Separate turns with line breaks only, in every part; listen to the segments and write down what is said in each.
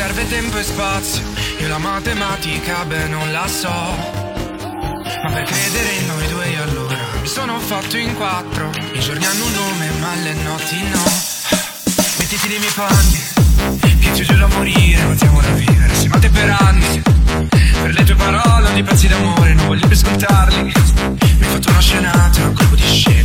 serve tempo e spazio, io la matematica beh non la so. Ma per credere in noi due allora mi sono fatto in quattro. I giorni hanno un nome ma le notti no. Mettiti nei miei panni, che ti giuro a morire, non siamo da vivere, si mate per anni. Per le tue parole, di pezzi d'amore, non voglio più ascoltarli. Mi hai fatto una scenata, un colpo di scena,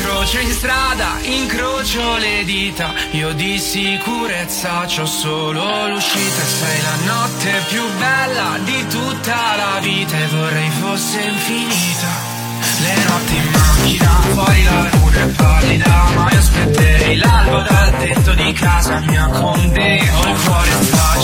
incrocio in strada, incrocio le dita. Io di sicurezza c'ho solo l'uscita. Sei la notte più bella di tutta la vita e vorrei fosse infinita. Le notti in macchina, fuori la luna è pallida Ma io aspetterei l'alba dal tetto di casa mia con te Ho il cuore fragile,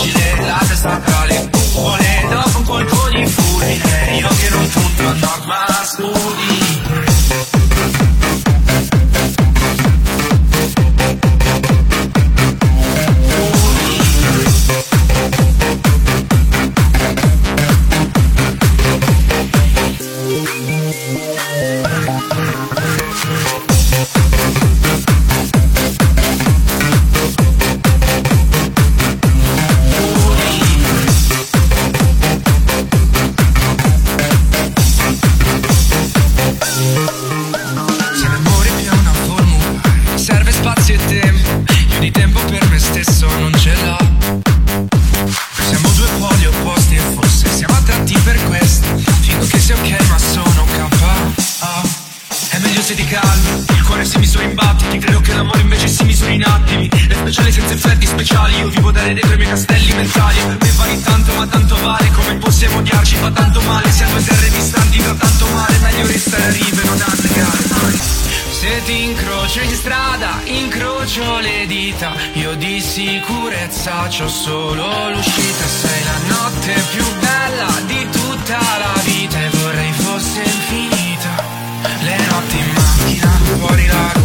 per me stesso non ce l'ho Siamo due poli opposti e forse siamo attratti per questo Dico che sia ok ma sono KO È meglio se ti calmi. Il cuore si misura in battiti. Credo che l'amore invece si misuri in attimi. È speciale senza effetti speciali. Io vivo dare dentro i miei castelli mentali. Per me vali tanto ma tanto vale. Come possiamo odiarci? Fa tanto male. Siamo due terre distanti fa tanto male. Meglio restare a rive non annegare mai se ti incrocio in strada, incrocio le dita. Io di sicurezza c'ho solo l'uscita. Sei la notte più bella di tutta la vita E vorrei fosse infinita. Le notti in macchina, fuori la